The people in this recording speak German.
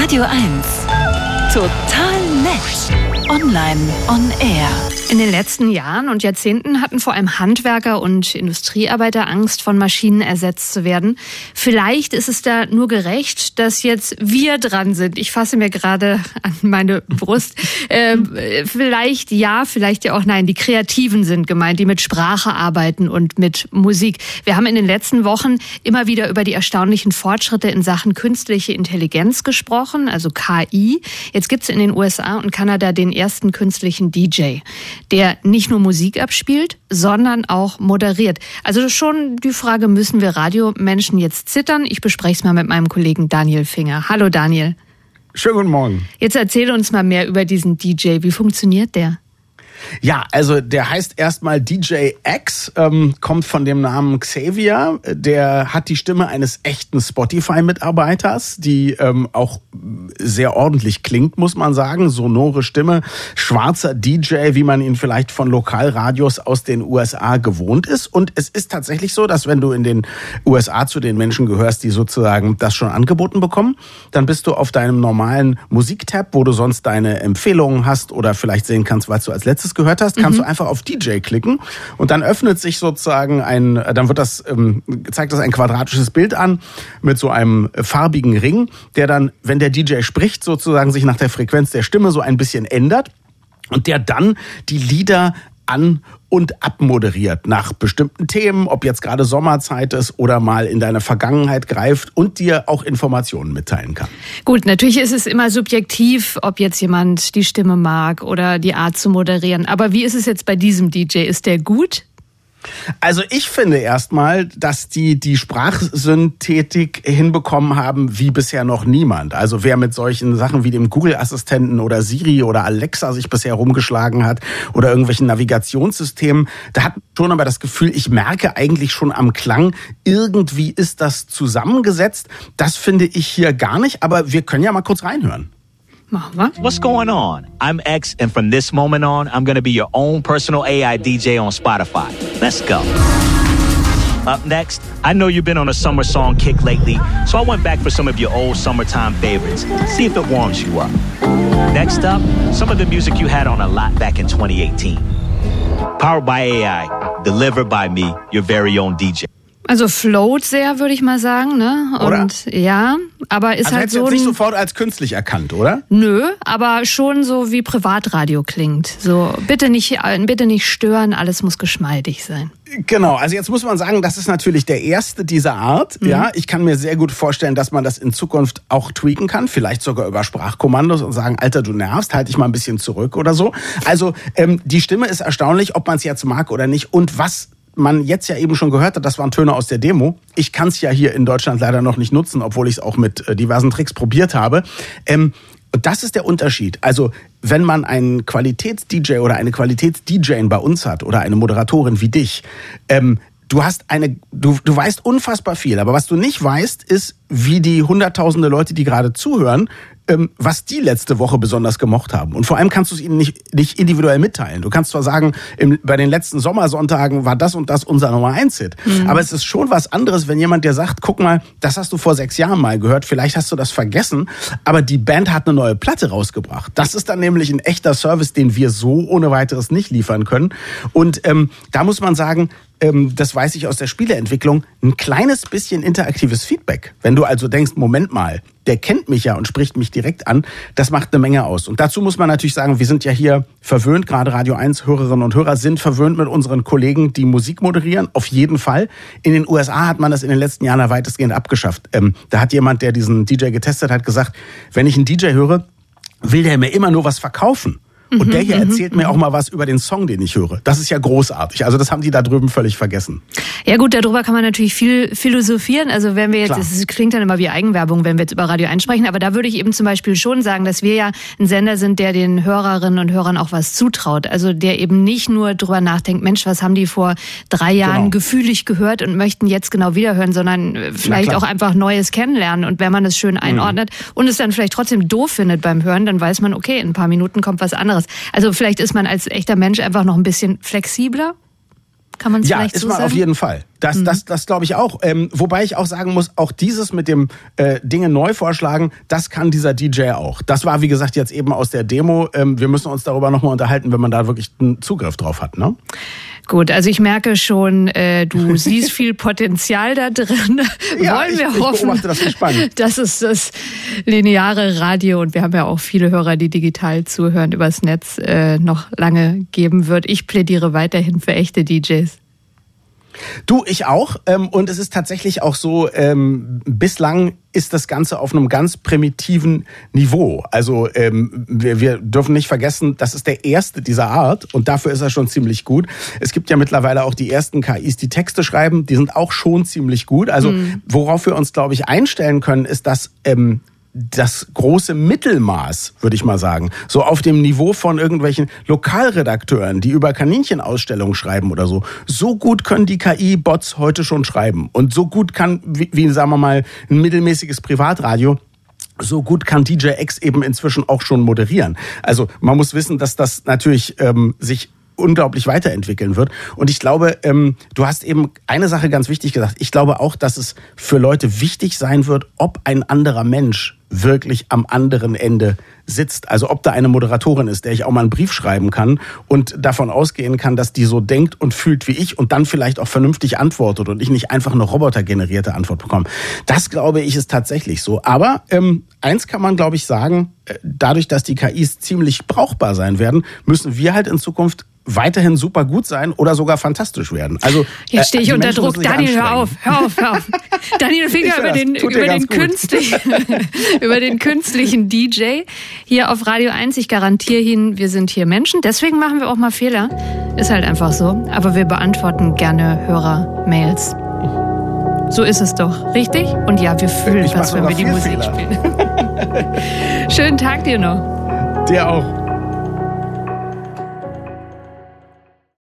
Radio 1. Total nett. Online on air. In den letzten Jahren und Jahrzehnten hatten vor allem Handwerker und Industriearbeiter Angst, von Maschinen ersetzt zu werden. Vielleicht ist es da nur gerecht, dass jetzt wir dran sind. Ich fasse mir gerade an meine Brust. Ähm, vielleicht ja, vielleicht ja auch nein. Die Kreativen sind gemeint, die mit Sprache arbeiten und mit Musik. Wir haben in den letzten Wochen immer wieder über die erstaunlichen Fortschritte in Sachen künstliche Intelligenz gesprochen, also KI. Jetzt gibt es in den USA und Kanada den ersten künstlichen DJ der nicht nur Musik abspielt, sondern auch moderiert. Also schon die Frage, müssen wir Radiomenschen jetzt zittern? Ich bespreche es mal mit meinem Kollegen Daniel Finger. Hallo Daniel. Schönen guten Morgen. Jetzt erzähle uns mal mehr über diesen DJ. Wie funktioniert der? Ja, also der heißt erstmal DJ X, ähm, kommt von dem Namen Xavier. Der hat die Stimme eines echten Spotify-Mitarbeiters, die ähm, auch sehr ordentlich klingt, muss man sagen. Sonore Stimme, schwarzer DJ, wie man ihn vielleicht von Lokalradios aus den USA gewohnt ist. Und es ist tatsächlich so, dass wenn du in den USA zu den Menschen gehörst, die sozusagen das schon angeboten bekommen, dann bist du auf deinem normalen Musiktab, wo du sonst deine Empfehlungen hast oder vielleicht sehen kannst, was du als letztes gehört hast, kannst mhm. du einfach auf DJ klicken und dann öffnet sich sozusagen ein, dann wird das, ähm, zeigt das ein quadratisches Bild an mit so einem farbigen Ring, der dann, wenn der DJ spricht, sozusagen sich nach der Frequenz der Stimme so ein bisschen ändert und der dann die Lieder an und abmoderiert nach bestimmten Themen, ob jetzt gerade Sommerzeit ist oder mal in deine Vergangenheit greift und dir auch Informationen mitteilen kann. Gut, natürlich ist es immer subjektiv, ob jetzt jemand die Stimme mag oder die Art zu moderieren. Aber wie ist es jetzt bei diesem DJ? Ist der gut? Also ich finde erstmal, dass die die Sprachsynthetik hinbekommen haben wie bisher noch niemand. Also wer mit solchen Sachen wie dem Google-Assistenten oder Siri oder Alexa sich bisher rumgeschlagen hat oder irgendwelchen Navigationssystemen, da hat schon aber das Gefühl, ich merke eigentlich schon am Klang, irgendwie ist das zusammengesetzt. Das finde ich hier gar nicht, aber wir können ja mal kurz reinhören. What's going on? I'm X, and from this moment on, I'm going to be your own personal AI DJ on Spotify. Let's go. Up next, I know you've been on a summer song kick lately, so I went back for some of your old summertime favorites. See if it warms you up. Next up, some of the music you had on a lot back in 2018. Powered by AI, delivered by me, your very own DJ. Also float sehr, würde ich mal sagen, ne? Und oder? ja, aber ist also halt so. Jetzt nicht sofort als künstlich erkannt, oder? Nö, aber schon so wie Privatradio klingt. So bitte nicht, bitte nicht stören, alles muss geschmeidig sein. Genau, also jetzt muss man sagen, das ist natürlich der erste dieser Art. Mhm. Ja, ich kann mir sehr gut vorstellen, dass man das in Zukunft auch tweaken kann, vielleicht sogar über Sprachkommandos und sagen, Alter, du nervst, halte ich mal ein bisschen zurück oder so. Also ähm, die Stimme ist erstaunlich, ob man es jetzt mag oder nicht. Und was man jetzt ja eben schon gehört hat, das waren Töne aus der Demo. Ich kann es ja hier in Deutschland leider noch nicht nutzen, obwohl ich es auch mit äh, diversen Tricks probiert habe. Ähm, das ist der Unterschied. Also, wenn man einen Qualitäts-DJ oder eine Qualitäts-DJ bei uns hat oder eine Moderatorin wie dich, ähm, du hast eine, du, du weißt unfassbar viel, aber was du nicht weißt, ist, wie die hunderttausende Leute, die gerade zuhören, was die letzte Woche besonders gemocht haben. Und vor allem kannst du es ihnen nicht, nicht individuell mitteilen. Du kannst zwar sagen, im, bei den letzten Sommersonntagen war das und das unser Nummer eins Hit. Mhm. Aber es ist schon was anderes, wenn jemand dir sagt, guck mal, das hast du vor sechs Jahren mal gehört, vielleicht hast du das vergessen, aber die Band hat eine neue Platte rausgebracht. Das ist dann nämlich ein echter Service, den wir so ohne weiteres nicht liefern können. Und ähm, da muss man sagen, ähm, das weiß ich aus der Spieleentwicklung, ein kleines bisschen interaktives Feedback. Wenn du also denkst, Moment mal, der kennt mich ja und spricht mich direkt an, das macht eine Menge aus. Und dazu muss man natürlich sagen, wir sind ja hier verwöhnt, gerade Radio 1 Hörerinnen und Hörer sind verwöhnt mit unseren Kollegen, die Musik moderieren, auf jeden Fall. In den USA hat man das in den letzten Jahren weitestgehend abgeschafft. Ähm, da hat jemand, der diesen DJ getestet hat, gesagt, wenn ich einen DJ höre, will der mir immer nur was verkaufen. Und der hier mhm, erzählt mir mhm. auch mal was über den Song, den ich höre. Das ist ja großartig. Also das haben die da drüben völlig vergessen. Ja gut, darüber kann man natürlich viel philosophieren. Also wenn wir jetzt, es klingt dann immer wie Eigenwerbung, wenn wir jetzt über Radio einsprechen, aber da würde ich eben zum Beispiel schon sagen, dass wir ja ein Sender sind, der den Hörerinnen und Hörern auch was zutraut. Also der eben nicht nur drüber nachdenkt, Mensch, was haben die vor drei Jahren genau. gefühlig gehört und möchten jetzt genau wiederhören, sondern vielleicht auch einfach Neues kennenlernen. Und wenn man es schön mhm. einordnet mhm. und es dann vielleicht trotzdem doof findet beim Hören, dann weiß man, okay, in ein paar Minuten kommt was anderes anderes. Also vielleicht ist man als echter Mensch einfach noch ein bisschen flexibler. Kann man es ja, vielleicht so sagen? Ja, ist man auf jeden Fall. Das, mhm. das, das glaube ich auch. Ähm, wobei ich auch sagen muss, auch dieses mit dem äh, Dinge neu vorschlagen, das kann dieser DJ auch. Das war, wie gesagt, jetzt eben aus der Demo. Ähm, wir müssen uns darüber nochmal unterhalten, wenn man da wirklich einen Zugriff drauf hat. Ne? Gut, also ich merke schon, äh, du siehst viel Potenzial da drin. Ja, Wollen wir ich, hoffen, ich das gespannt. dass es das lineare Radio und wir haben ja auch viele Hörer, die digital zuhören übers Netz, äh, noch lange geben wird. Ich plädiere weiterhin für echte DJs. Du, ich auch. Ähm, und es ist tatsächlich auch so, ähm, bislang ist das Ganze auf einem ganz primitiven Niveau. Also ähm, wir, wir dürfen nicht vergessen, das ist der erste dieser Art und dafür ist er schon ziemlich gut. Es gibt ja mittlerweile auch die ersten KIs, die Texte schreiben, die sind auch schon ziemlich gut. Also mhm. worauf wir uns, glaube ich, einstellen können, ist, dass ähm, das große Mittelmaß, würde ich mal sagen. So auf dem Niveau von irgendwelchen Lokalredakteuren, die über Kaninchenausstellungen schreiben oder so. So gut können die KI-Bots heute schon schreiben. Und so gut kann, wie, wie sagen wir mal, ein mittelmäßiges Privatradio so gut kann DJ X eben inzwischen auch schon moderieren. Also man muss wissen, dass das natürlich ähm, sich unglaublich weiterentwickeln wird. Und ich glaube, ähm, du hast eben eine Sache ganz wichtig gesagt. Ich glaube auch, dass es für Leute wichtig sein wird, ob ein anderer Mensch wirklich am anderen Ende sitzt. Also ob da eine Moderatorin ist, der ich auch mal einen Brief schreiben kann und davon ausgehen kann, dass die so denkt und fühlt wie ich und dann vielleicht auch vernünftig antwortet und ich nicht einfach eine robotergenerierte Antwort bekomme. Das glaube ich ist tatsächlich so. Aber ähm, eins kann man, glaube ich, sagen, äh, dadurch, dass die KIs ziemlich brauchbar sein werden, müssen wir halt in Zukunft weiterhin super gut sein oder sogar fantastisch werden. Also jetzt stehe ich äh, unter Druck. Daniel, hör auf, hör auf, hör auf. Daniel Finger über den über den künstlichen über den künstlichen DJ hier auf Radio 1. Ich garantiere Ihnen, wir sind hier Menschen. Deswegen machen wir auch mal Fehler. Ist halt einfach so. Aber wir beantworten gerne Hörer-Mails. So ist es doch, richtig? Und ja, wir fühlen ich was, wenn wir die Musik Fehler. spielen. Schönen Tag dir noch. Dir auch.